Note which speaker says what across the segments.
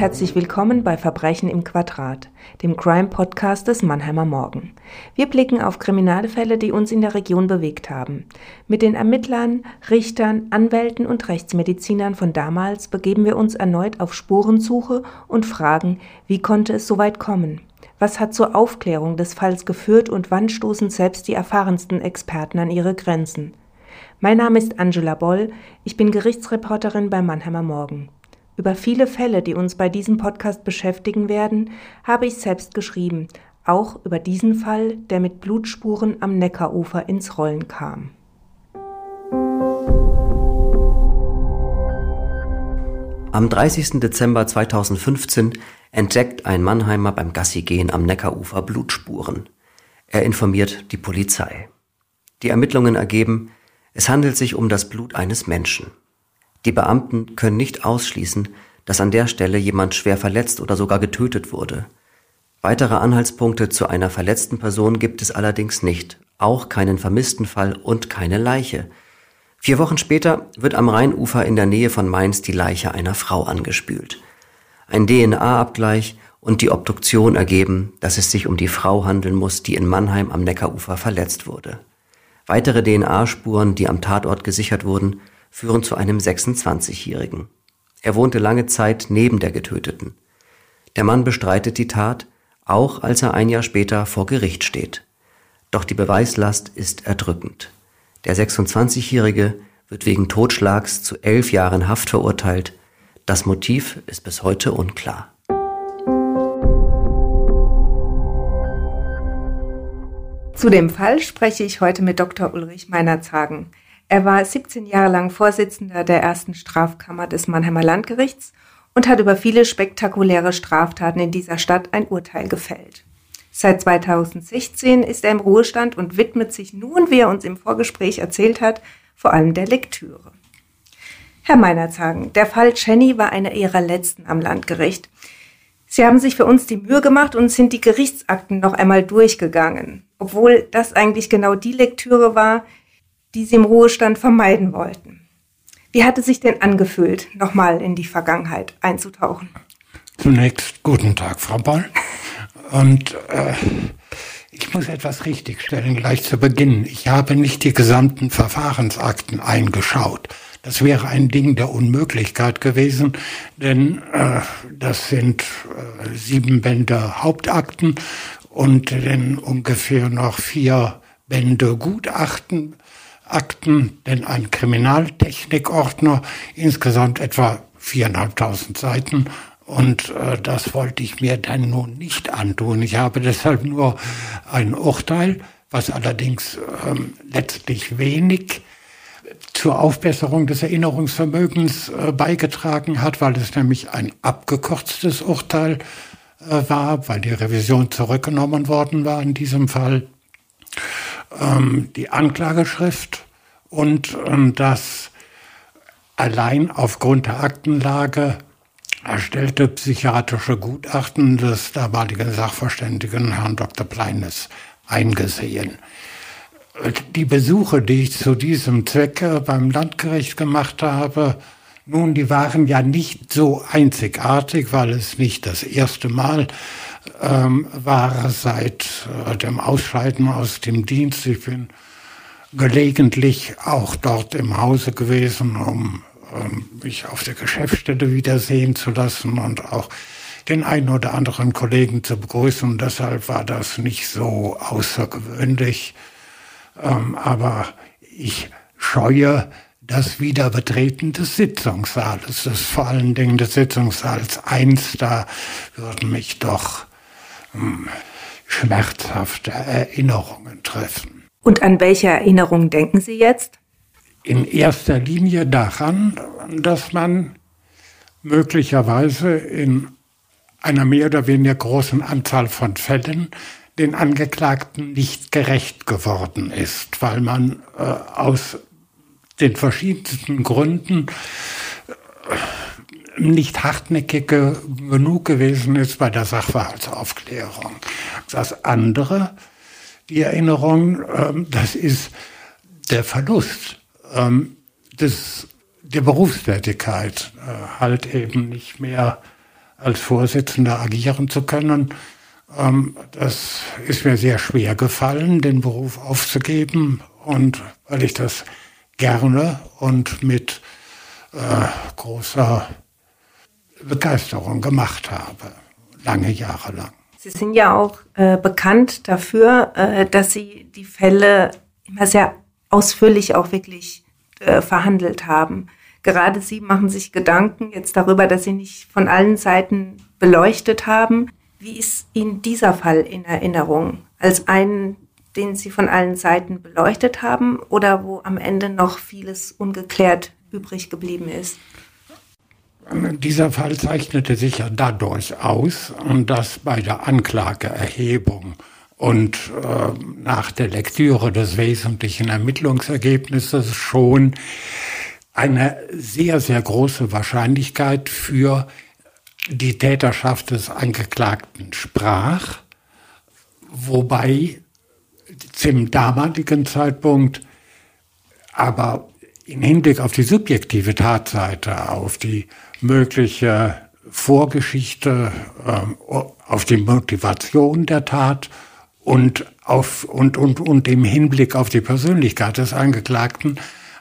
Speaker 1: herzlich willkommen bei Verbrechen im Quadrat, dem Crime-Podcast des Mannheimer Morgen. Wir blicken auf Kriminalfälle, die uns in der Region bewegt haben. Mit den Ermittlern, Richtern, Anwälten und Rechtsmedizinern von damals begeben wir uns erneut auf Spurensuche und fragen, wie konnte es so weit kommen? Was hat zur Aufklärung des Falls geführt und wann stoßen selbst die erfahrensten Experten an ihre Grenzen? Mein Name ist Angela Boll, ich bin Gerichtsreporterin bei Mannheimer Morgen. Über viele Fälle, die uns bei diesem Podcast beschäftigen werden, habe ich selbst geschrieben, auch über diesen Fall, der mit Blutspuren am Neckarufer ins Rollen kam.
Speaker 2: Am 30. Dezember 2015 entdeckt ein Mannheimer beim Gassigehen am Neckarufer Blutspuren. Er informiert die Polizei. Die Ermittlungen ergeben, es handelt sich um das Blut eines Menschen. Die Beamten können nicht ausschließen, dass an der Stelle jemand schwer verletzt oder sogar getötet wurde. Weitere Anhaltspunkte zu einer verletzten Person gibt es allerdings nicht, auch keinen vermissten Fall und keine Leiche. Vier Wochen später wird am Rheinufer in der Nähe von Mainz die Leiche einer Frau angespült. Ein DNA-Abgleich und die Obduktion ergeben, dass es sich um die Frau handeln muss, die in Mannheim am Neckarufer verletzt wurde. Weitere DNA-Spuren, die am Tatort gesichert wurden, führen zu einem 26-Jährigen. Er wohnte lange Zeit neben der Getöteten. Der Mann bestreitet die Tat, auch als er ein Jahr später vor Gericht steht. Doch die Beweislast ist erdrückend. Der 26-Jährige wird wegen Totschlags zu elf Jahren Haft verurteilt. Das Motiv ist bis heute unklar.
Speaker 1: Zu dem Fall spreche ich heute mit Dr. Ulrich Meinerzhagen. Er war 17 Jahre lang Vorsitzender der ersten Strafkammer des Mannheimer Landgerichts und hat über viele spektakuläre Straftaten in dieser Stadt ein Urteil gefällt. Seit 2016 ist er im Ruhestand und widmet sich nun, wie er uns im Vorgespräch erzählt hat, vor allem der Lektüre. Herr Meinerzhagen, der Fall Jenny war einer Ihrer letzten am Landgericht. Sie haben sich für uns die Mühe gemacht und sind die Gerichtsakten noch einmal durchgegangen, obwohl das eigentlich genau die Lektüre war, die sie im Ruhestand vermeiden wollten. Wie hat es sich denn angefühlt, nochmal in die Vergangenheit einzutauchen?
Speaker 3: Zunächst guten Tag, Frau Boll. Und äh, ich muss etwas richtigstellen gleich zu Beginn. Ich habe nicht die gesamten Verfahrensakten eingeschaut. Das wäre ein Ding der Unmöglichkeit gewesen, denn äh, das sind äh, sieben Bände Hauptakten und dann ungefähr noch vier Bände Gutachten Akten, denn ein Kriminaltechnikordner, insgesamt etwa viereinhalbtausend Seiten. Und äh, das wollte ich mir dann nun nicht antun. Ich habe deshalb nur ein Urteil, was allerdings ähm, letztlich wenig zur Aufbesserung des Erinnerungsvermögens äh, beigetragen hat, weil es nämlich ein abgekürztes Urteil äh, war, weil die Revision zurückgenommen worden war in diesem Fall ähm, die Anklageschrift und ähm, das allein aufgrund der Aktenlage erstellte psychiatrische Gutachten des damaligen Sachverständigen Herrn Dr. Pleines eingesehen. Die Besuche, die ich zu diesem Zwecke beim Landgericht gemacht habe, nun, die waren ja nicht so einzigartig, weil es nicht das erste Mal ähm, war seit äh, dem Ausscheiden aus dem Dienst. Ich bin gelegentlich auch dort im Hause gewesen, um ähm, mich auf der Geschäftsstelle wiedersehen zu lassen und auch den einen oder anderen Kollegen zu begrüßen. deshalb war das nicht so außergewöhnlich. Ähm, aber ich scheue das Wiederbetreten des Sitzungssaales, des vor allen Dingen des Sitzungssaals 1, da würden mich doch hm, schmerzhafte Erinnerungen treffen.
Speaker 1: Und an welche Erinnerungen denken Sie jetzt?
Speaker 3: In erster Linie daran, dass man möglicherweise in einer mehr oder weniger großen Anzahl von Fällen den Angeklagten nicht gerecht geworden ist, weil man äh, aus den verschiedensten Gründen äh, nicht hartnäckig genug gewesen ist bei der Sachverhaltsaufklärung. Das andere, die Erinnerung, ähm, das ist der Verlust ähm, des, der Berufstätigkeit, äh, halt eben nicht mehr als Vorsitzender agieren zu können. Ähm, das ist mir sehr schwer gefallen, den Beruf aufzugeben. Und weil ich das gerne und mit äh, großer Begeisterung gemacht habe, lange Jahre lang.
Speaker 1: Sie sind ja auch äh, bekannt dafür, äh, dass Sie die Fälle immer sehr ausführlich auch wirklich äh, verhandelt haben. Gerade Sie machen sich Gedanken jetzt darüber, dass Sie nicht von allen Seiten beleuchtet haben. Wie ist Ihnen dieser Fall in Erinnerung? Als einen, den Sie von allen Seiten beleuchtet haben oder wo am Ende noch vieles ungeklärt übrig geblieben ist?
Speaker 3: Dieser Fall zeichnete sich ja dadurch aus, dass bei der Anklageerhebung und äh, nach der Lektüre des wesentlichen Ermittlungsergebnisses schon eine sehr, sehr große Wahrscheinlichkeit für die Täterschaft des Angeklagten sprach, wobei zum damaligen Zeitpunkt aber im Hinblick auf die subjektive Tatseite, auf die mögliche Vorgeschichte, äh, auf die Motivation der Tat und, auf, und, und, und im Hinblick auf die Persönlichkeit des Angeklagten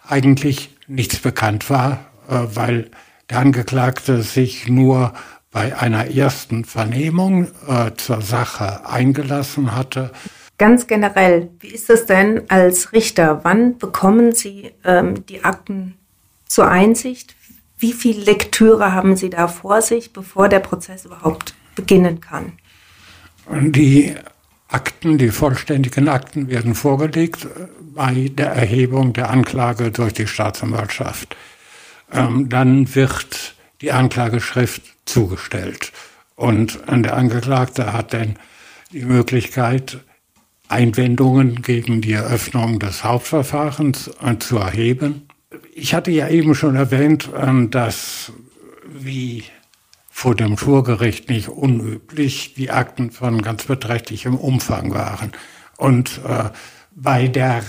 Speaker 3: eigentlich nichts bekannt war, äh, weil der Angeklagte sich nur bei einer ersten Vernehmung äh, zur Sache eingelassen hatte.
Speaker 1: Ganz generell, wie ist es denn als Richter? Wann bekommen Sie ähm, die Akten zur Einsicht? Wie viel Lektüre haben Sie da vor sich, bevor der Prozess überhaupt beginnen kann?
Speaker 3: Die Akten, die vollständigen Akten werden vorgelegt äh, bei der Erhebung der Anklage durch die Staatsanwaltschaft. Ähm, dann wird die Anklageschrift zugestellt und der Angeklagte hat dann die Möglichkeit, Einwendungen gegen die Eröffnung des Hauptverfahrens äh, zu erheben. Ich hatte ja eben schon erwähnt, ähm, dass wie vor dem Schwurgericht nicht unüblich die Akten von ganz beträchtlichem Umfang waren. Und äh, bei der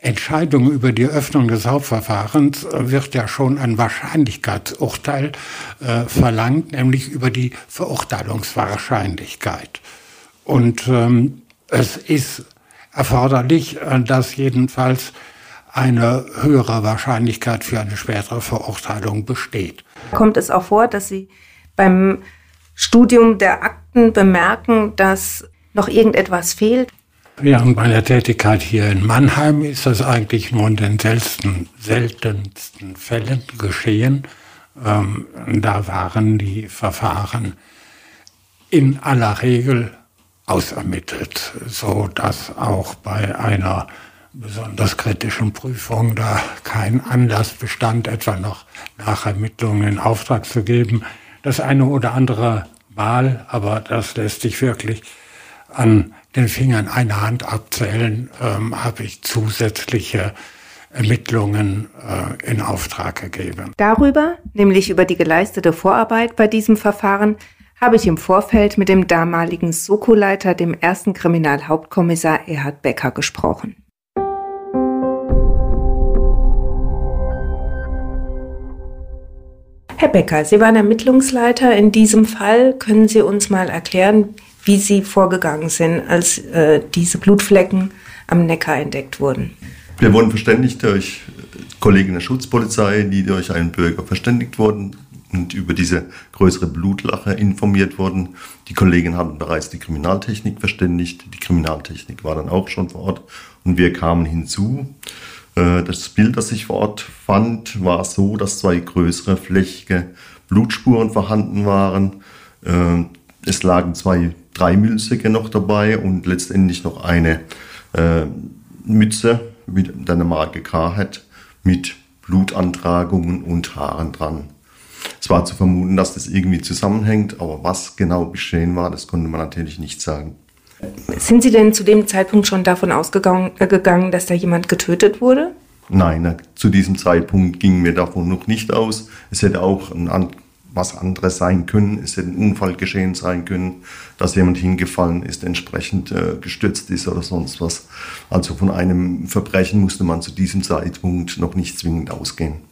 Speaker 3: Entscheidung über die Öffnung des Hauptverfahrens äh, wird ja schon ein Wahrscheinlichkeitsurteil äh, verlangt, nämlich über die Verurteilungswahrscheinlichkeit. Und ähm, es ist erforderlich, dass jedenfalls eine höhere Wahrscheinlichkeit für eine spätere Verurteilung besteht.
Speaker 1: Kommt es auch vor, dass Sie beim Studium der Akten bemerken, dass noch irgendetwas fehlt?
Speaker 3: Während meiner Tätigkeit hier in Mannheim ist das eigentlich nur in den seltensten, seltensten Fällen geschehen. Ähm, da waren die Verfahren in aller Regel ausermittelt, so dass auch bei einer besonders kritischen Prüfung da kein Anlass bestand, etwa noch Nachermittlungen in Auftrag zu geben. Das eine oder andere Mal, aber das lässt sich wirklich an den Fingern einer Hand abzählen, ähm, habe ich zusätzliche Ermittlungen äh, in Auftrag gegeben.
Speaker 1: Darüber, nämlich über die geleistete Vorarbeit bei diesem Verfahren, habe ich im Vorfeld mit dem damaligen Soko-Leiter, dem ersten Kriminalhauptkommissar Erhard Becker, gesprochen. Herr Becker, Sie waren Ermittlungsleiter in diesem Fall. Können Sie uns mal erklären, wie Sie vorgegangen sind, als äh, diese Blutflecken am Neckar entdeckt wurden?
Speaker 4: Wir wurden verständigt durch Kollegen der Schutzpolizei, die durch einen Bürger verständigt wurden und über diese größere Blutlache informiert wurden. Die Kollegen hatten bereits die Kriminaltechnik verständigt. Die Kriminaltechnik war dann auch schon vor Ort und wir kamen hinzu. Äh, das Bild, das ich vor Ort fand, war so, dass zwei größere flächige Blutspuren vorhanden waren. Äh, es lagen zwei Dreimülsäcke noch dabei und letztendlich noch eine äh, Mütze mit einer Marke Carhead mit Blutantragungen und Haaren dran. Es war zu vermuten, dass das irgendwie zusammenhängt, aber was genau geschehen war, das konnte man natürlich nicht sagen.
Speaker 1: Sind Sie denn zu dem Zeitpunkt schon davon ausgegangen, äh, dass da jemand getötet wurde?
Speaker 4: Nein, zu diesem Zeitpunkt gingen wir davon noch nicht aus. Es hätte auch ein, was anderes sein können. Es hätte ein Unfall geschehen sein können, dass jemand hingefallen ist, entsprechend äh, gestürzt ist oder sonst was. Also von einem Verbrechen musste man zu diesem Zeitpunkt noch nicht zwingend ausgehen.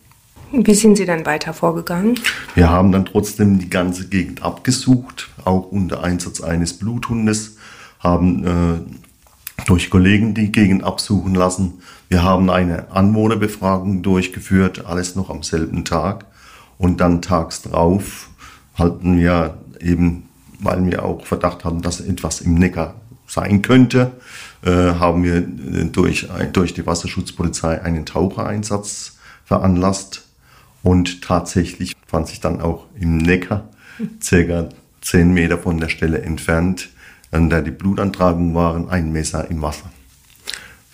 Speaker 1: Wie sind Sie dann weiter vorgegangen?
Speaker 4: Wir haben dann trotzdem die ganze Gegend abgesucht, auch unter Einsatz eines Bluthundes, haben äh, durch Kollegen die Gegend absuchen lassen. Wir haben eine Anwohnerbefragung durchgeführt, alles noch am selben Tag. Und dann tags drauf hatten wir eben, weil wir auch Verdacht hatten, dass etwas im Neckar sein könnte, äh, haben wir äh, durch, durch die Wasserschutzpolizei einen Tauchereinsatz veranlasst. Und tatsächlich fand sich dann auch im Neckar, circa zehn Meter von der Stelle entfernt, an der die Blutantragungen waren, ein Messer im Wasser.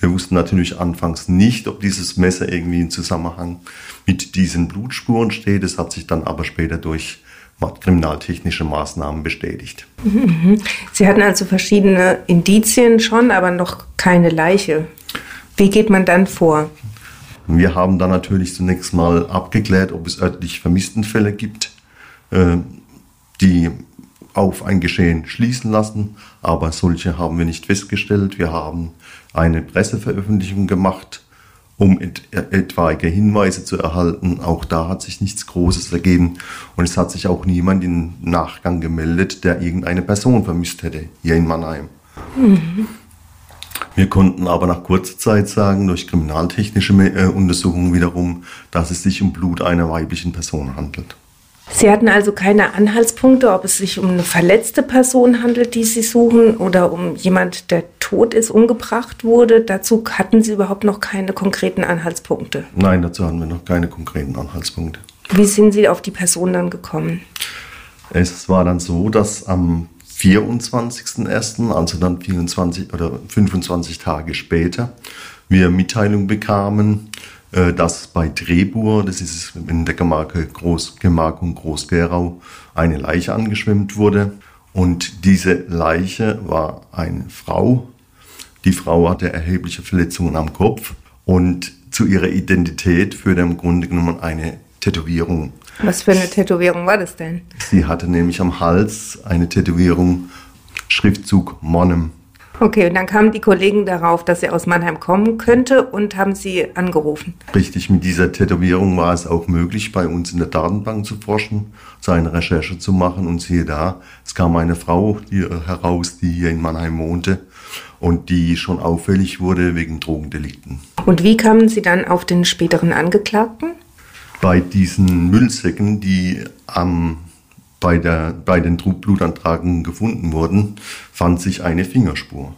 Speaker 4: Wir wussten natürlich anfangs nicht, ob dieses Messer irgendwie in Zusammenhang mit diesen Blutspuren steht. Es hat sich dann aber später durch kriminaltechnische Maßnahmen bestätigt.
Speaker 1: Sie hatten also verschiedene Indizien schon, aber noch keine Leiche. Wie geht man dann vor?
Speaker 4: Wir haben dann natürlich zunächst mal abgeklärt, ob es örtlich Vermisstenfälle gibt, äh, die auf ein Geschehen schließen lassen, aber solche haben wir nicht festgestellt. Wir haben eine Presseveröffentlichung gemacht, um et etwaige Hinweise zu erhalten. Auch da hat sich nichts Großes ergeben und es hat sich auch niemand im Nachgang gemeldet, der irgendeine Person vermisst hätte hier in Mannheim. Mhm. Wir konnten aber nach kurzer Zeit sagen, durch kriminaltechnische äh, Untersuchungen wiederum, dass es sich um Blut einer weiblichen Person handelt.
Speaker 1: Sie hatten also keine Anhaltspunkte, ob es sich um eine verletzte Person handelt, die Sie suchen, oder um jemand, der tot ist, umgebracht wurde. Dazu hatten Sie überhaupt noch keine konkreten Anhaltspunkte.
Speaker 4: Nein, dazu hatten wir noch keine konkreten Anhaltspunkte.
Speaker 1: Wie sind Sie auf die Person dann gekommen?
Speaker 4: Es war dann so, dass am 24.01., also dann 24 oder 25 Tage später, wir Mitteilung bekamen, äh, dass bei Drehbur, das ist in der Gemarke Groß, Gemarkung Groß-Gerau, eine Leiche angeschwemmt wurde. Und diese Leiche war eine Frau. Die Frau hatte erhebliche Verletzungen am Kopf und zu ihrer Identität führte im Grunde genommen eine Tätowierung.
Speaker 1: Was für eine Tätowierung war das denn?
Speaker 4: Sie hatte nämlich am Hals eine Tätowierung, Schriftzug Monem.
Speaker 1: Okay, und dann kamen die Kollegen darauf, dass sie aus Mannheim kommen könnte und haben sie angerufen.
Speaker 4: Richtig, mit dieser Tätowierung war es auch möglich, bei uns in der Datenbank zu forschen, seine Recherche zu machen und siehe da, es kam eine Frau heraus, die hier in Mannheim wohnte und die schon auffällig wurde wegen Drogendelikten.
Speaker 1: Und wie kamen Sie dann auf den späteren Angeklagten?
Speaker 4: Bei diesen Müllsäcken, die am bei, der, bei den Blutantragen gefunden wurden, fand sich eine Fingerspur.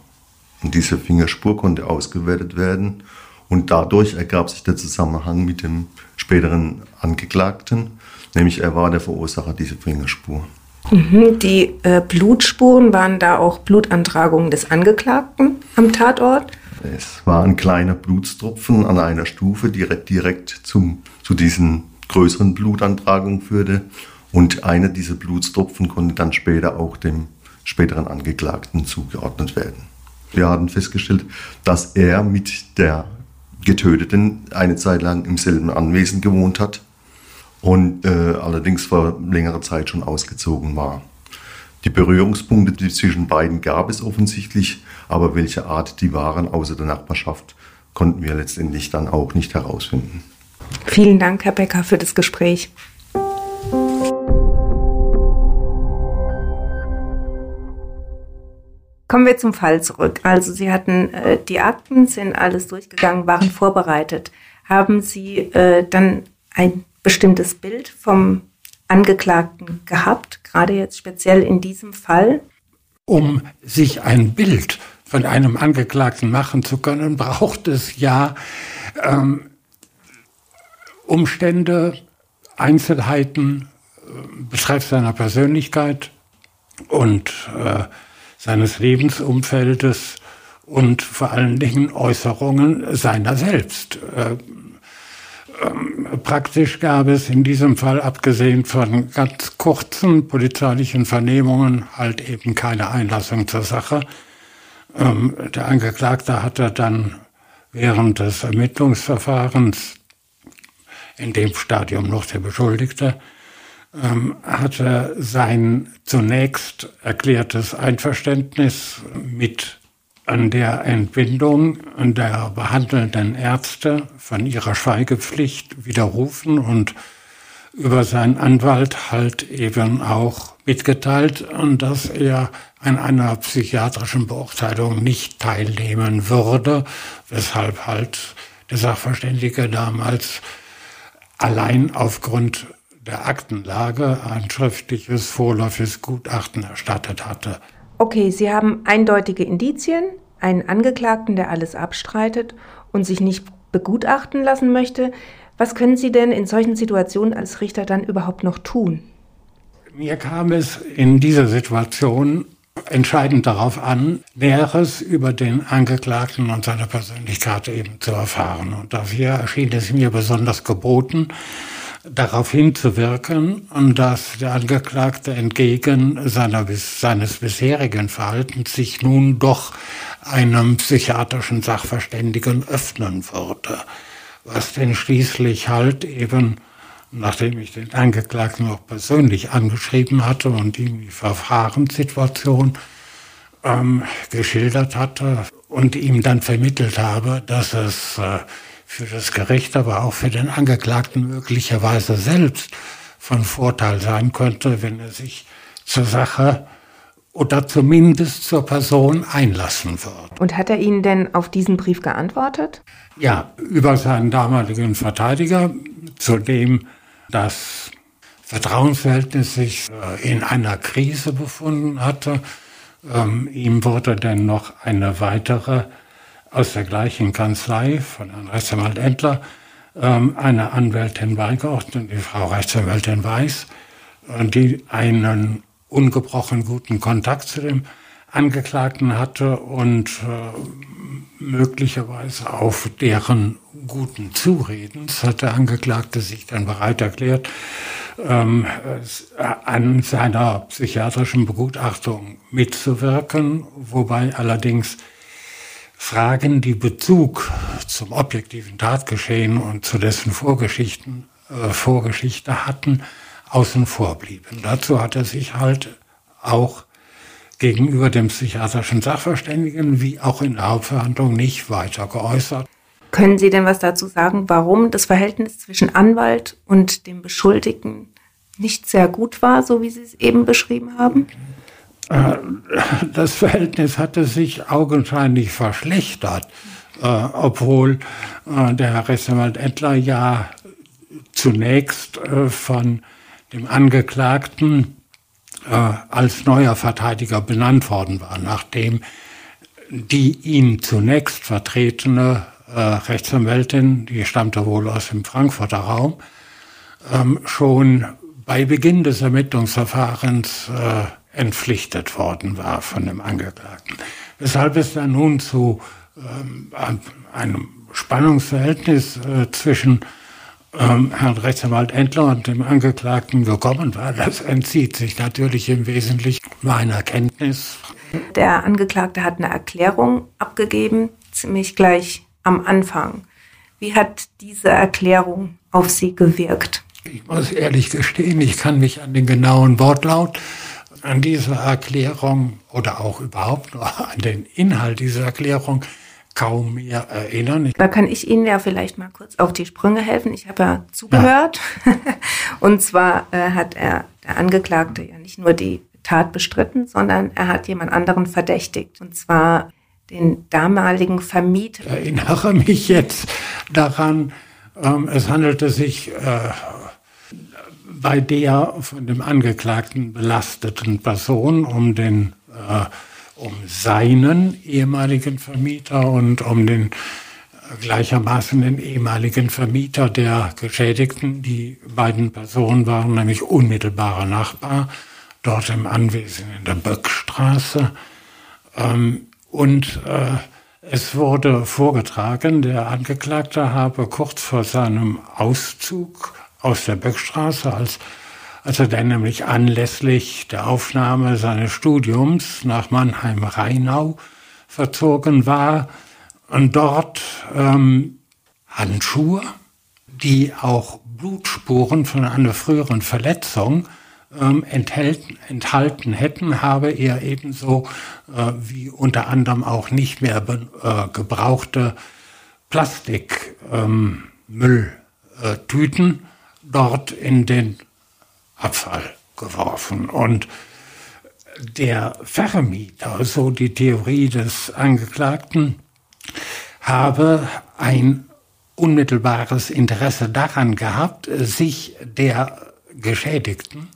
Speaker 4: Und diese Fingerspur konnte ausgewertet werden und dadurch ergab sich der Zusammenhang mit dem späteren Angeklagten, nämlich er war der Verursacher dieser Fingerspur.
Speaker 1: Mhm, die äh, Blutspuren waren da auch Blutantragungen des Angeklagten am Tatort?
Speaker 4: Es war ein kleiner Blutstropfen an einer Stufe, die direkt, direkt zum, zu diesen größeren Blutantragungen führte. Und einer dieser Blutstropfen konnte dann später auch dem späteren Angeklagten zugeordnet werden. Wir haben festgestellt, dass er mit der Getöteten eine Zeit lang im selben Anwesen gewohnt hat und äh, allerdings vor längerer Zeit schon ausgezogen war. Die Berührungspunkte zwischen beiden gab es offensichtlich, aber welche Art die waren außer der Nachbarschaft, konnten wir letztendlich dann auch nicht herausfinden.
Speaker 1: Vielen Dank, Herr Becker, für das Gespräch. Kommen wir zum Fall zurück. Also Sie hatten äh, die Akten, sind alles durchgegangen, waren vorbereitet. Haben Sie äh, dann ein bestimmtes Bild vom Angeklagten gehabt, gerade jetzt speziell in diesem Fall?
Speaker 3: Um sich ein Bild von einem Angeklagten machen zu können, braucht es ja ähm, Umstände, Einzelheiten, äh, betreff seiner Persönlichkeit und äh, seines Lebensumfeldes und vor allen Dingen Äußerungen seiner selbst. Äh, ähm, praktisch gab es in diesem Fall, abgesehen von ganz kurzen polizeilichen Vernehmungen, halt eben keine Einlassung zur Sache. Ähm, der Angeklagte hatte dann während des Ermittlungsverfahrens, in dem Stadium noch der Beschuldigte, hatte sein zunächst erklärtes Einverständnis mit an der Entbindung der behandelnden Ärzte von ihrer Schweigepflicht widerrufen und über seinen Anwalt halt eben auch mitgeteilt, dass er an einer psychiatrischen Beurteilung nicht teilnehmen würde, weshalb halt der Sachverständige damals allein aufgrund der Aktenlage ein schriftliches vorläufiges Gutachten erstattet hatte.
Speaker 1: Okay, Sie haben eindeutige Indizien, einen Angeklagten, der alles abstreitet und sich nicht begutachten lassen möchte. Was können Sie denn in solchen Situationen als Richter dann überhaupt noch tun?
Speaker 3: Mir kam es in dieser Situation entscheidend darauf an, Näheres über den Angeklagten und seine Persönlichkeit eben zu erfahren. Und dafür erschien es mir besonders geboten, darauf hinzuwirken, dass der Angeklagte entgegen seiner, seines bisherigen Verhaltens sich nun doch einem psychiatrischen Sachverständigen öffnen würde, was denn schließlich halt eben, nachdem ich den Angeklagten auch persönlich angeschrieben hatte und ihm die Verfahrenssituation ähm, geschildert hatte und ihm dann vermittelt habe, dass es äh, für das Gericht, aber auch für den Angeklagten möglicherweise selbst von Vorteil sein könnte, wenn er sich zur Sache oder zumindest zur Person einlassen wird.
Speaker 1: Und hat er Ihnen denn auf diesen Brief geantwortet?
Speaker 3: Ja, über seinen damaligen Verteidiger, zu dem das Vertrauensverhältnis sich äh, in einer Krise befunden hatte. Ähm, ihm wurde dann noch eine weitere aus der gleichen Kanzlei von Herrn Rechtsanwalt Endler ähm, eine Anwältin beigeordnet, die Frau Rechtsanwältin Weiß, äh, die einen ungebrochen guten Kontakt zu dem Angeklagten hatte und äh, möglicherweise auf deren guten Zuredens hat der Angeklagte sich dann bereit erklärt, ähm, an seiner psychiatrischen Begutachtung mitzuwirken, wobei allerdings Fragen, die Bezug zum objektiven Tatgeschehen und zu dessen Vorgeschichten, äh, Vorgeschichte hatten, außen vor blieben. Dazu hat er sich halt auch gegenüber dem psychiatrischen Sachverständigen wie auch in der Hauptverhandlung nicht weiter geäußert.
Speaker 1: Können Sie denn was dazu sagen, warum das Verhältnis zwischen Anwalt und dem Beschuldigten nicht sehr gut war, so wie Sie es eben beschrieben haben?
Speaker 3: Äh, das Verhältnis hatte sich augenscheinlich verschlechtert, äh, obwohl äh, der Herr Rechtsanwalt Ettler ja zunächst von dem Angeklagten als neuer Verteidiger benannt worden war, nachdem die ihn zunächst vertretene Rechtsanwältin, die stammte wohl aus dem Frankfurter Raum, ähm, schon bei Beginn des Ermittlungsverfahrens entpflichtet worden war von dem Angeklagten. Weshalb es dann nun zu ähm, einem Spannungsverhältnis äh, zwischen ähm, Herrn Rechtsanwalt Endler und dem Angeklagten gekommen war. Das entzieht sich natürlich im Wesentlichen meiner Kenntnis.
Speaker 1: Der Angeklagte hat eine Erklärung abgegeben, ziemlich gleich am Anfang. Wie hat diese Erklärung auf Sie gewirkt?
Speaker 3: Ich muss ehrlich gestehen, ich kann mich an den genauen Wortlaut an diese Erklärung oder auch überhaupt nur an den Inhalt dieser Erklärung kaum mehr erinnern.
Speaker 1: Da kann ich Ihnen ja vielleicht mal kurz auf die Sprünge helfen. Ich habe ja zugehört. Ja. Und zwar äh, hat er, der Angeklagte, ja nicht nur die Tat bestritten, sondern er hat jemand anderen verdächtigt. Und zwar den damaligen Vermieter.
Speaker 3: Ich erinnere mich jetzt daran, ähm, es handelte sich äh, bei der von dem Angeklagten belasteten Person um den äh, um seinen ehemaligen Vermieter und um den äh, gleichermaßen den ehemaligen Vermieter der Geschädigten. Die beiden Personen waren nämlich unmittelbarer Nachbar dort im Anwesen in der Böckstraße. Ähm, und äh, es wurde vorgetragen, der Angeklagte habe kurz vor seinem Auszug aus der Böckstraße, als, als er dann nämlich anlässlich der Aufnahme seines Studiums nach Mannheim-Rheinau verzogen war. Und dort ähm, Handschuhe, die auch Blutspuren von einer früheren Verletzung ähm, enthalten, enthalten hätten, habe er ebenso äh, wie unter anderem auch nicht mehr äh, gebrauchte Plastikmülltüten ähm, dort in den Abfall geworfen. Und der Vermieter, so die Theorie des Angeklagten, habe ein unmittelbares Interesse daran gehabt, sich der Geschädigten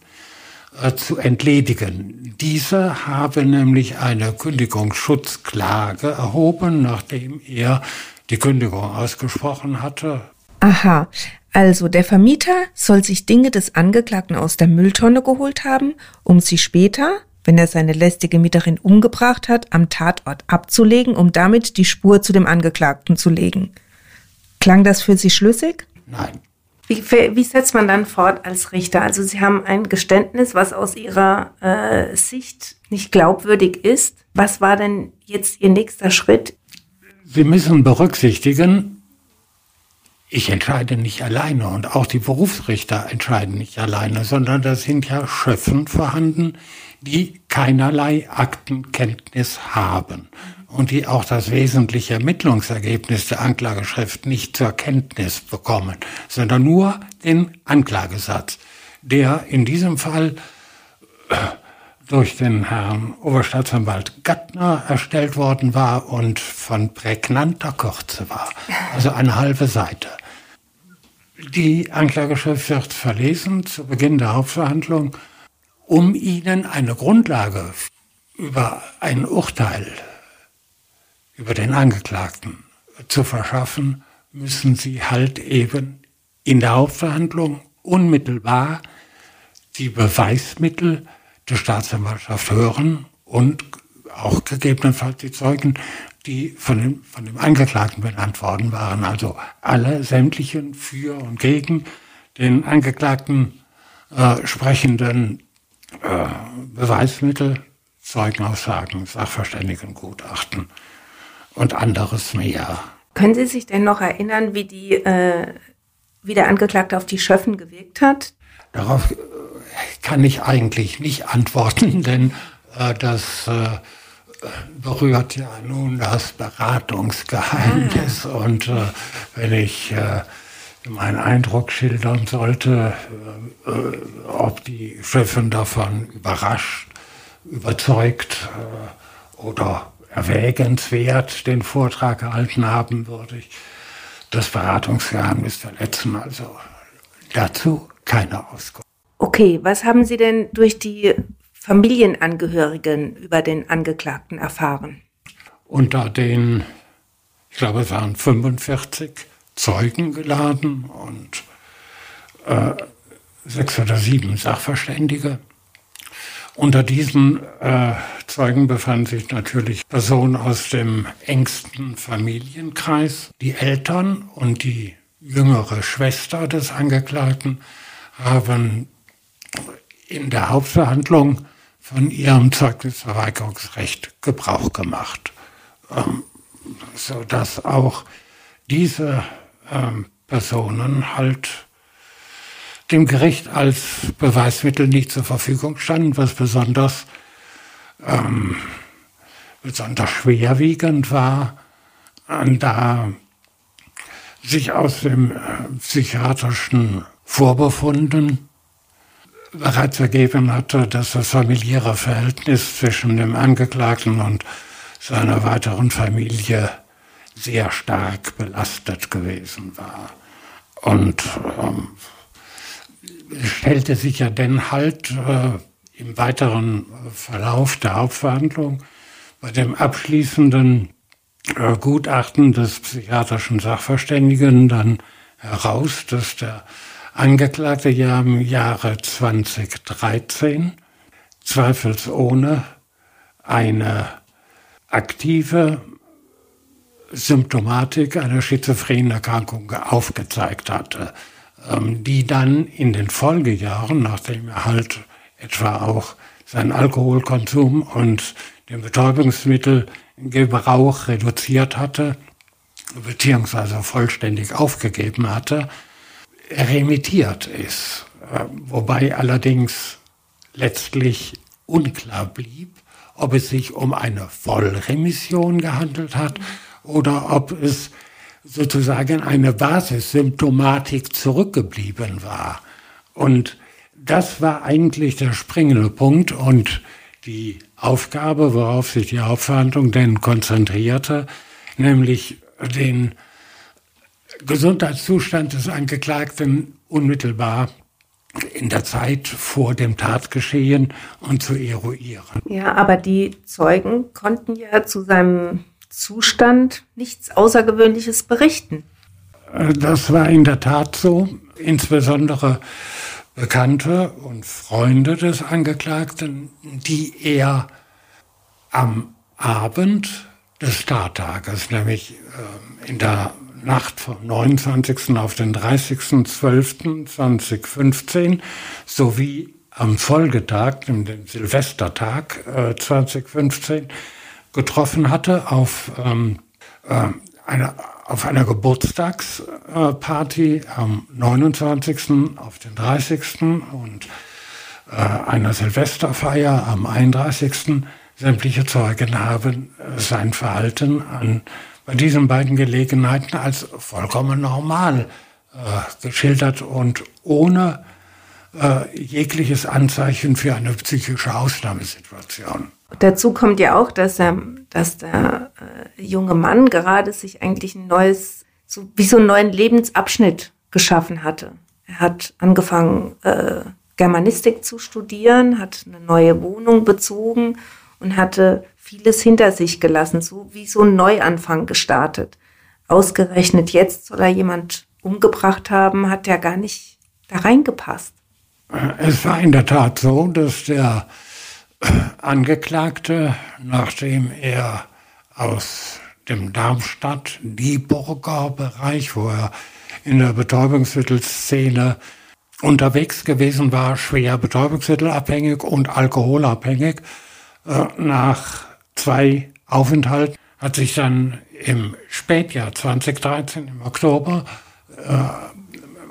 Speaker 3: äh, zu entledigen. Diese habe nämlich eine Kündigungsschutzklage erhoben, nachdem er die Kündigung ausgesprochen hatte.
Speaker 1: Aha, also der Vermieter soll sich Dinge des Angeklagten aus der Mülltonne geholt haben, um sie später, wenn er seine lästige Mieterin umgebracht hat, am Tatort abzulegen, um damit die Spur zu dem Angeklagten zu legen. Klang das für Sie schlüssig?
Speaker 3: Nein.
Speaker 1: Wie, wie setzt man dann fort als Richter? Also Sie haben ein Geständnis, was aus Ihrer äh, Sicht nicht glaubwürdig ist. Was war denn jetzt Ihr nächster Schritt?
Speaker 3: Sie müssen berücksichtigen, ich entscheide nicht alleine und auch die Berufsrichter entscheiden nicht alleine, sondern da sind ja Schöffen vorhanden, die keinerlei Aktenkenntnis haben und die auch das wesentliche Ermittlungsergebnis der Anklageschrift nicht zur Kenntnis bekommen, sondern nur den Anklagesatz, der in diesem Fall äh, durch den Herrn Oberstaatsanwalt Gattner erstellt worden war und von prägnanter Kürze war. Also eine halbe Seite. Die Anklageschrift wird verlesen zu Beginn der Hauptverhandlung, um Ihnen eine Grundlage über ein Urteil über den Angeklagten zu verschaffen, müssen Sie halt eben in der Hauptverhandlung unmittelbar die Beweismittel der Staatsanwaltschaft hören und auch gegebenenfalls die Zeugen die von dem, von dem Angeklagten benannt worden waren. Also alle sämtlichen für und gegen den Angeklagten äh, sprechenden äh, Beweismittel, Zeugenaussagen, Sachverständigengutachten und anderes mehr.
Speaker 1: Können Sie sich denn noch erinnern, wie, die, äh, wie der Angeklagte auf die Schöffen gewirkt hat?
Speaker 3: Darauf äh, kann ich eigentlich nicht antworten, denn äh, das äh, berührt ja nun das Beratungsgeheimnis. Ah. Und äh, wenn ich äh, meinen Eindruck schildern sollte, äh, ob die Chefin davon überrascht, überzeugt äh, oder erwägenswert den Vortrag gehalten haben, würde ich das Beratungsgeheimnis verletzen. Also dazu keine Auskunft.
Speaker 1: Okay, was haben Sie denn durch die Familienangehörigen über den Angeklagten erfahren?
Speaker 3: Unter den, ich glaube, es waren 45 Zeugen geladen und äh, sechs oder sieben Sachverständige. Unter diesen äh, Zeugen befanden sich natürlich Personen aus dem engsten Familienkreis. Die Eltern und die jüngere Schwester des Angeklagten haben in der Hauptverhandlung von ihrem Zeugnisverweigerungsrecht Gebrauch gemacht, ähm, so dass auch diese ähm, Personen halt dem Gericht als Beweismittel nicht zur Verfügung standen, was besonders ähm, besonders schwerwiegend war, da sich aus dem äh, psychiatrischen Vorbefunden bereits ergeben hatte, dass das familiäre Verhältnis zwischen dem Angeklagten und seiner weiteren Familie sehr stark belastet gewesen war. Und ähm, stellte sich ja dann halt äh, im weiteren Verlauf der Hauptverhandlung bei dem abschließenden äh, Gutachten des psychiatrischen Sachverständigen dann heraus, dass der Angeklagte ja im Jahre 2013 zweifelsohne eine aktive Symptomatik einer schizophrenen Erkrankung aufgezeigt hatte, ähm, die dann in den Folgejahren, nachdem er halt etwa auch seinen Alkoholkonsum und den Betäubungsmittelgebrauch reduziert hatte, beziehungsweise vollständig aufgegeben hatte, remittiert ist. Wobei allerdings letztlich unklar blieb, ob es sich um eine Vollremission gehandelt hat oder ob es sozusagen eine Basissymptomatik zurückgeblieben war. Und das war eigentlich der springende Punkt und die Aufgabe, worauf sich die Hauptverhandlung denn konzentrierte, nämlich den Gesundheitszustand des Angeklagten unmittelbar in der Zeit vor dem Tatgeschehen und zu eruieren.
Speaker 1: Ja, aber die Zeugen konnten ja zu seinem Zustand nichts Außergewöhnliches berichten.
Speaker 3: Das war in der Tat so. Insbesondere Bekannte und Freunde des Angeklagten, die er am Abend des Tattages, nämlich äh, in der Nacht vom 29. auf den 30.12.2015 sowie am Folgetag, dem Silvestertag äh, 2015, getroffen hatte auf, ähm, äh, eine, auf einer Geburtstagsparty am 29., auf den 30. und äh, einer Silvesterfeier am 31. Sämtliche Zeugen haben äh, sein Verhalten an bei diesen beiden Gelegenheiten als vollkommen normal äh, geschildert und ohne äh, jegliches Anzeichen für eine psychische Ausnahmesituation.
Speaker 1: Dazu kommt ja auch, dass, er, dass der äh, junge Mann gerade sich eigentlich ein neues, so, wie so einen neuen Lebensabschnitt geschaffen hatte. Er hat angefangen, äh, Germanistik zu studieren, hat eine neue Wohnung bezogen und hatte vieles hinter sich gelassen, so wie so ein Neuanfang gestartet. Ausgerechnet jetzt soll er jemand umgebracht haben, hat ja gar nicht da reingepasst.
Speaker 3: Es war in der Tat so, dass der Angeklagte, nachdem er aus dem Darmstadt-Dieburger Bereich, wo er in der Betäubungsmittelszene unterwegs gewesen war, schwer betäubungsmittelabhängig und alkoholabhängig, äh, nach zwei Aufenthalten hat sich dann im Spätjahr 2013, im Oktober, äh,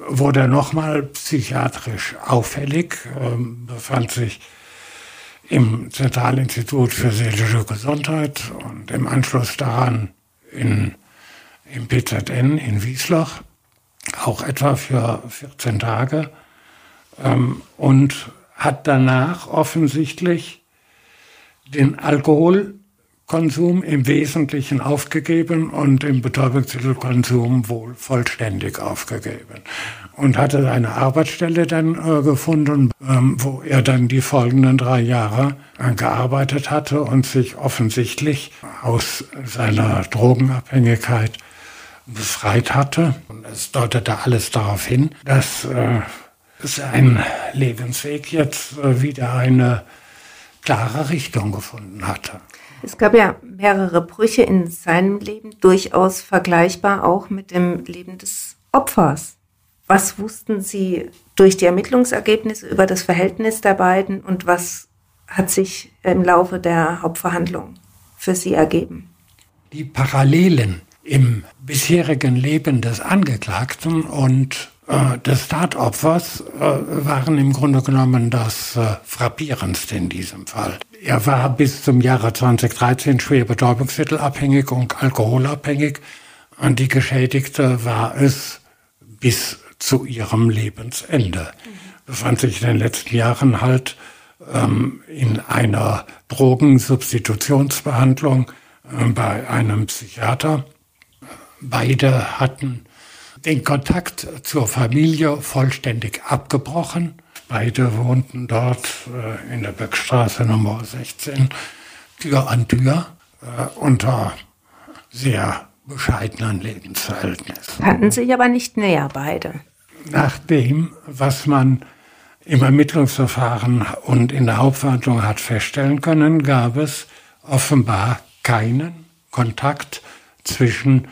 Speaker 3: wurde er nochmal psychiatrisch auffällig, äh, befand sich im Zentralinstitut für seelische Gesundheit und im Anschluss daran in, im PZN in Wiesloch, auch etwa für 14 Tage, ähm, und hat danach offensichtlich den Alkoholkonsum im Wesentlichen aufgegeben und den Betäubungsmittelkonsum wohl vollständig aufgegeben. Und hatte eine Arbeitsstelle dann äh, gefunden, ähm, wo er dann die folgenden drei Jahre äh, gearbeitet hatte und sich offensichtlich aus seiner Drogenabhängigkeit befreit hatte. Und es deutete alles darauf hin, dass äh, sein Lebensweg jetzt äh, wieder eine klare Richtung gefunden hatte.
Speaker 1: Es gab ja mehrere Brüche in seinem Leben, durchaus vergleichbar auch mit dem Leben des Opfers. Was wussten Sie durch die Ermittlungsergebnisse über das Verhältnis der beiden und was hat sich im Laufe der Hauptverhandlung für Sie ergeben?
Speaker 3: Die Parallelen im bisherigen Leben des Angeklagten und des Tatopfers äh, waren im Grunde genommen das äh, frappierendste in diesem Fall. Er war bis zum Jahre 2013 schwer betäubungsmittelabhängig und alkoholabhängig und die Geschädigte war es bis zu ihrem Lebensende. Befand sich in den letzten Jahren halt ähm, in einer Drogensubstitutionsbehandlung äh, bei einem Psychiater. Beide hatten den Kontakt zur Familie vollständig abgebrochen. Beide wohnten dort äh, in der Beckstraße Nummer 16, Tür an Tür, äh, unter sehr bescheidenen Lebensverhältnissen.
Speaker 1: Kannten sich aber nicht näher beide.
Speaker 3: Nach dem, was man im Ermittlungsverfahren und in der Hauptverhandlung hat feststellen können, gab es offenbar keinen Kontakt zwischen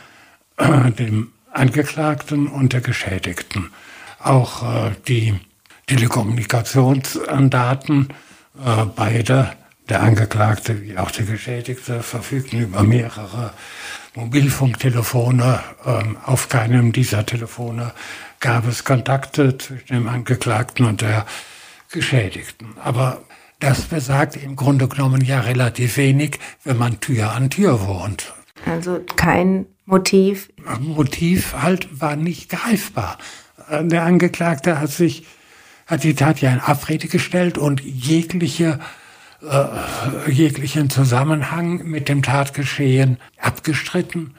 Speaker 3: äh, dem Angeklagten und der Geschädigten. Auch äh, die Telekommunikationsdaten, äh, beide, der Angeklagte wie auch der Geschädigte, verfügten über mehrere Mobilfunktelefone. Ähm, auf keinem dieser Telefone gab es Kontakte zwischen dem Angeklagten und der Geschädigten. Aber das besagt im Grunde genommen ja relativ wenig, wenn man Tür an Tür wohnt.
Speaker 1: Also kein Motiv.
Speaker 3: Motiv halt war nicht greifbar. Der Angeklagte hat sich, hat die Tat ja in Abrede gestellt und jegliche, äh, jeglichen Zusammenhang mit dem Tatgeschehen abgestritten.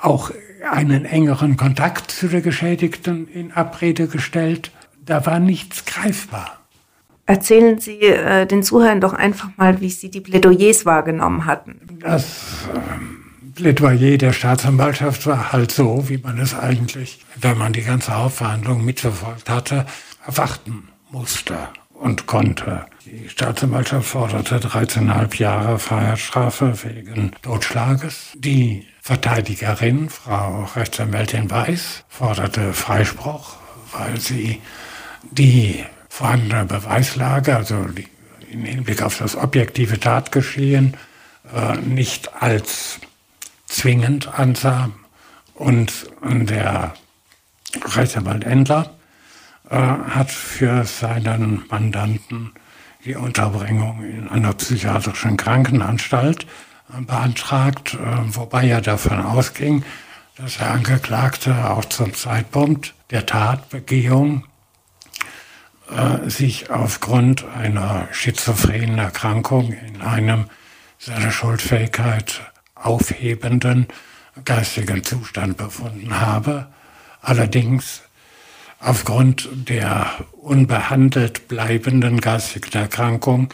Speaker 3: Auch einen engeren Kontakt zu der Geschädigten in Abrede gestellt. Da war nichts greifbar.
Speaker 1: Erzählen Sie äh, den Zuhörern doch einfach mal, wie Sie die Plädoyers wahrgenommen hatten.
Speaker 3: Das äh, Plädoyer der Staatsanwaltschaft war halt so, wie man es eigentlich, wenn man die ganze Hauptverhandlung mitverfolgt hatte, erwarten musste und konnte. Die Staatsanwaltschaft forderte 13,5 Jahre Freiheitsstrafe wegen Totschlages. Die Verteidigerin, Frau Rechtsanwältin Weiß, forderte Freispruch, weil sie die vorhandene Beweislage, also im Hinblick auf das objektive Tatgeschehen, äh, nicht als zwingend ansah. Und der Rechtsanwalt Endler äh, hat für seinen Mandanten die Unterbringung in einer psychiatrischen Krankenanstalt äh, beantragt, äh, wobei er davon ausging, dass der Angeklagte auch zum Zeitpunkt der Tatbegehung äh, sich aufgrund einer schizophrenen Erkrankung in einem seine Schuldfähigkeit aufhebenden geistigen Zustand befunden habe. Allerdings aufgrund der unbehandelt bleibenden geistigen Erkrankung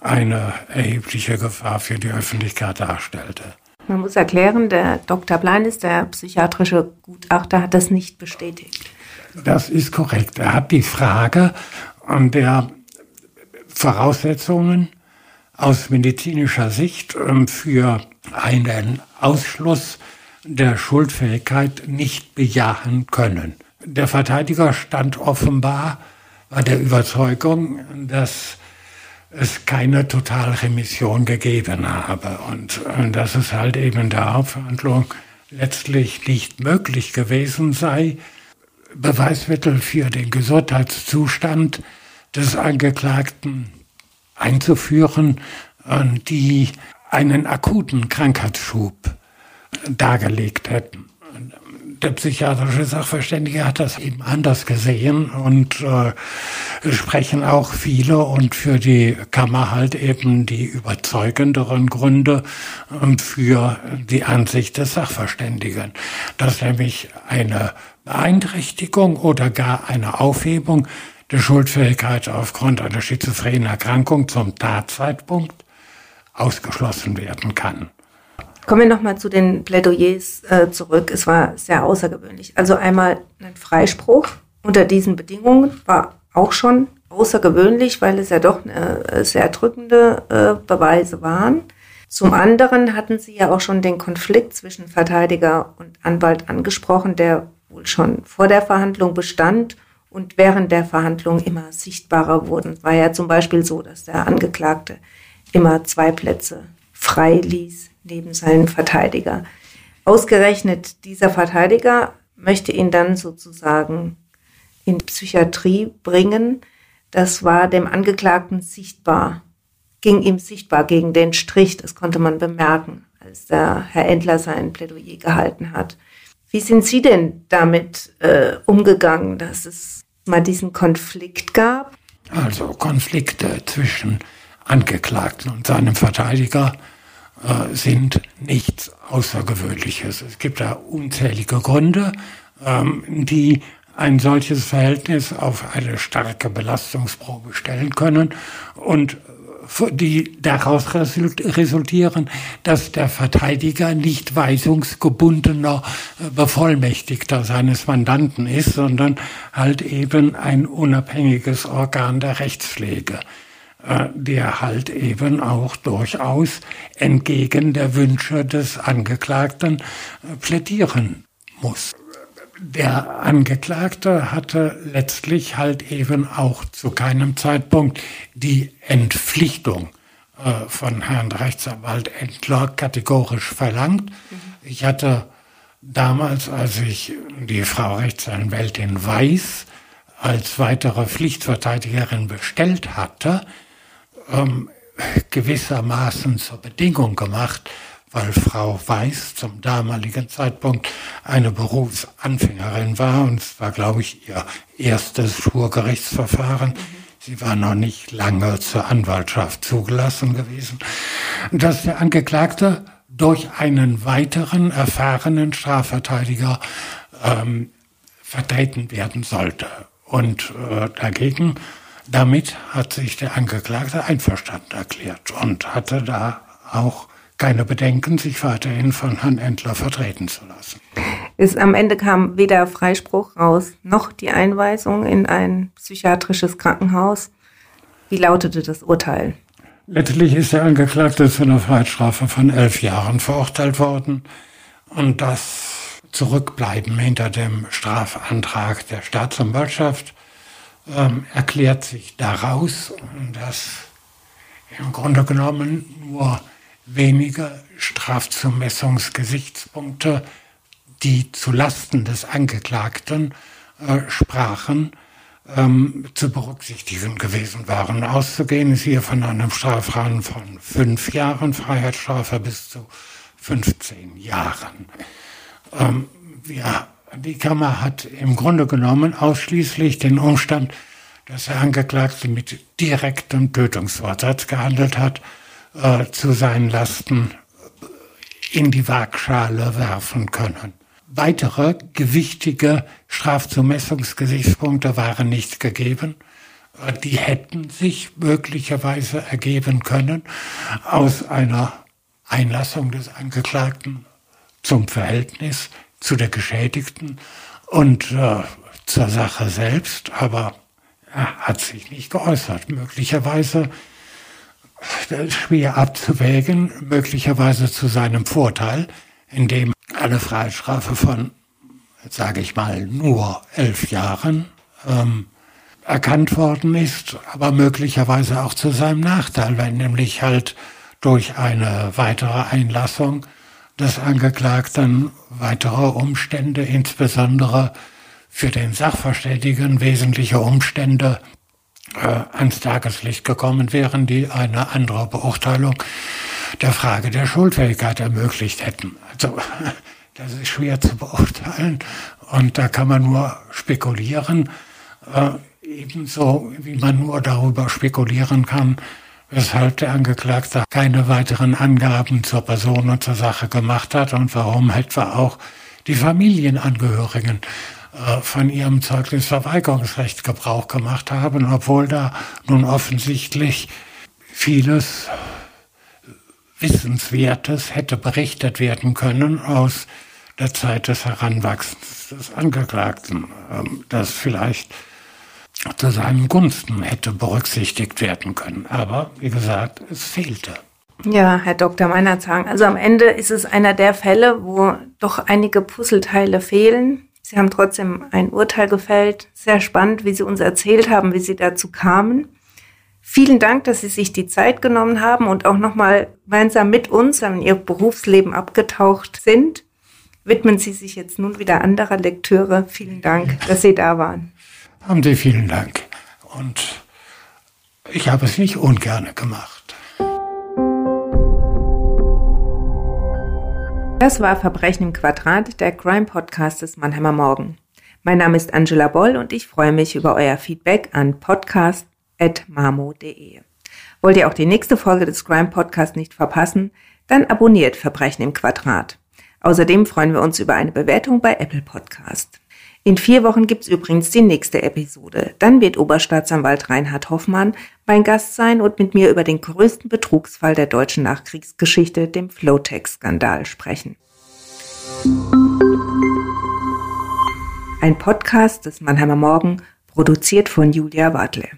Speaker 3: eine erhebliche Gefahr für die Öffentlichkeit darstellte.
Speaker 1: Man muss erklären, der Dr. Bleines, der psychiatrische Gutachter, hat das nicht bestätigt.
Speaker 3: Das ist korrekt. Er hat die Frage an der Voraussetzungen aus medizinischer Sicht ähm, für einen Ausschluss der Schuldfähigkeit nicht bejahen können. Der Verteidiger stand offenbar bei der Überzeugung, dass es keine Totalremission gegeben habe und dass es halt eben der Hauptverhandlung letztlich nicht möglich gewesen sei, Beweismittel für den Gesundheitszustand des Angeklagten einzuführen, äh, die einen akuten Krankheitsschub dargelegt hätten. Der psychiatrische Sachverständige hat das eben anders gesehen und äh, sprechen auch viele und für die Kammer halt eben die überzeugenderen Gründe äh, für die Ansicht des Sachverständigen, dass nämlich eine Beeinträchtigung oder gar eine Aufhebung der Schuldfähigkeit aufgrund einer schizophrenen Erkrankung zum Tatzeitpunkt ausgeschlossen werden kann.
Speaker 1: Kommen wir nochmal zu den Plädoyers äh, zurück. Es war sehr außergewöhnlich. Also einmal ein Freispruch unter diesen Bedingungen war auch schon außergewöhnlich, weil es ja doch äh, sehr drückende äh, Beweise waren. Zum anderen hatten Sie ja auch schon den Konflikt zwischen Verteidiger und Anwalt angesprochen, der wohl schon vor der Verhandlung bestand und während der Verhandlung immer sichtbarer wurden. Es war ja zum Beispiel so, dass der Angeklagte immer zwei Plätze frei ließ neben seinen Verteidiger. Ausgerechnet dieser Verteidiger möchte ihn dann sozusagen in Psychiatrie bringen. Das war dem Angeklagten sichtbar, ging ihm sichtbar gegen den Strich, das konnte man bemerken, als der Herr Endler sein Plädoyer gehalten hat. Wie sind Sie denn damit äh, umgegangen, dass es mal diesen Konflikt gab?
Speaker 3: Also Konflikte zwischen Angeklagten und seinem Verteidiger äh, sind nichts Außergewöhnliches. Es gibt da unzählige Gründe, ähm, die ein solches Verhältnis auf eine starke Belastungsprobe stellen können und die daraus resultieren, dass der Verteidiger nicht weisungsgebundener äh, Bevollmächtigter seines Mandanten ist, sondern halt eben ein unabhängiges Organ der Rechtspflege, äh, der halt eben auch durchaus entgegen der Wünsche des Angeklagten äh, plädieren muss der Angeklagte hatte letztlich halt eben auch zu keinem Zeitpunkt die Entpflichtung äh, von Herrn Rechtsanwalt Endler kategorisch verlangt. Mhm. Ich hatte damals, als ich die Frau Rechtsanwältin Weiß als weitere Pflichtverteidigerin bestellt hatte, ähm, gewissermaßen zur Bedingung gemacht, weil Frau Weiß zum damaligen Zeitpunkt eine Berufsanfängerin war und es war, glaube ich, ihr erstes Schwurgerichtsverfahren. Sie war noch nicht lange zur Anwaltschaft zugelassen gewesen, dass der Angeklagte durch einen weiteren erfahrenen Strafverteidiger ähm, vertreten werden sollte. Und äh, dagegen, damit hat sich der Angeklagte einverstanden erklärt und hatte da auch keine Bedenken, sich weiterhin von Herrn Endler vertreten zu lassen.
Speaker 1: Ist, am Ende kam weder Freispruch raus, noch die Einweisung in ein psychiatrisches Krankenhaus. Wie lautete das Urteil?
Speaker 3: Letztlich ist der Angeklagte zu einer Freiheitsstrafe von elf Jahren verurteilt worden. Und das Zurückbleiben hinter dem Strafantrag der Staatsanwaltschaft ähm, erklärt sich daraus, dass im Grunde genommen nur wenige Strafzumessungsgesichtspunkte, die zu Lasten des Angeklagten äh, sprachen, ähm, zu berücksichtigen gewesen waren. Auszugehen ist hier von einem Strafrahmen von fünf Jahren Freiheitsstrafe bis zu 15 Jahren. Ähm, ja, die Kammer hat im Grunde genommen ausschließlich den Umstand, dass der Angeklagte mit direktem Tötungsvorsatz gehandelt hat, äh, zu seinen Lasten in die Waagschale werfen können. Weitere gewichtige Strafzumessungsgesichtspunkte waren nicht gegeben. Äh, die hätten sich möglicherweise ergeben können aus einer Einlassung des Angeklagten zum Verhältnis zu der Geschädigten und äh, zur Sache selbst, aber er hat sich nicht geäußert. Möglicherweise schwer abzuwägen, möglicherweise zu seinem Vorteil, indem eine Freiheitsstrafe von, sage ich mal, nur elf Jahren ähm, erkannt worden ist, aber möglicherweise auch zu seinem Nachteil, wenn nämlich halt durch eine weitere Einlassung des Angeklagten weitere Umstände, insbesondere für den Sachverständigen wesentliche Umstände äh, ans Tageslicht gekommen wären, die eine andere Beurteilung der Frage der Schuldfähigkeit ermöglicht hätten. Also das ist schwer zu beurteilen und da kann man nur spekulieren, äh, ebenso wie man nur darüber spekulieren kann, weshalb der Angeklagte keine weiteren Angaben zur Person und zur Sache gemacht hat und warum etwa auch die Familienangehörigen äh, von ihrem Zeugnisverweigerungsrecht Gebrauch gemacht haben, obwohl da nun offensichtlich vieles Wissenswertes hätte berichtet werden können aus der Zeit des Heranwachsens des Angeklagten, ähm, das vielleicht zu seinen Gunsten hätte berücksichtigt werden können. Aber wie gesagt, es fehlte.
Speaker 1: Ja, Herr Dr. Meinerzhagen, also am Ende ist es einer der Fälle, wo doch einige Puzzleteile fehlen. Sie haben trotzdem ein Urteil gefällt. Sehr spannend, wie Sie uns erzählt haben, wie Sie dazu kamen. Vielen Dank, dass Sie sich die Zeit genommen haben und auch nochmal gemeinsam mit uns in Ihr Berufsleben abgetaucht sind. Widmen Sie sich jetzt nun wieder anderer Lektüre. Vielen Dank, dass Sie da waren.
Speaker 3: Haben Sie vielen Dank. Und ich habe es nicht ungerne gemacht.
Speaker 1: Das war Verbrechen im Quadrat, der Crime Podcast des Mannheimer Morgen. Mein Name ist Angela Boll und ich freue mich über euer Feedback an podcast.mamo.de. Wollt ihr auch die nächste Folge des Crime Podcasts nicht verpassen? Dann abonniert Verbrechen im Quadrat. Außerdem freuen wir uns über eine Bewertung bei Apple Podcast. In vier Wochen gibt's übrigens die nächste Episode. Dann wird Oberstaatsanwalt Reinhard Hoffmann mein Gast sein und mit mir über den größten Betrugsfall der deutschen Nachkriegsgeschichte, dem Flowtex-Skandal, sprechen. Ein Podcast des Mannheimer Morgen, produziert von Julia Wadle.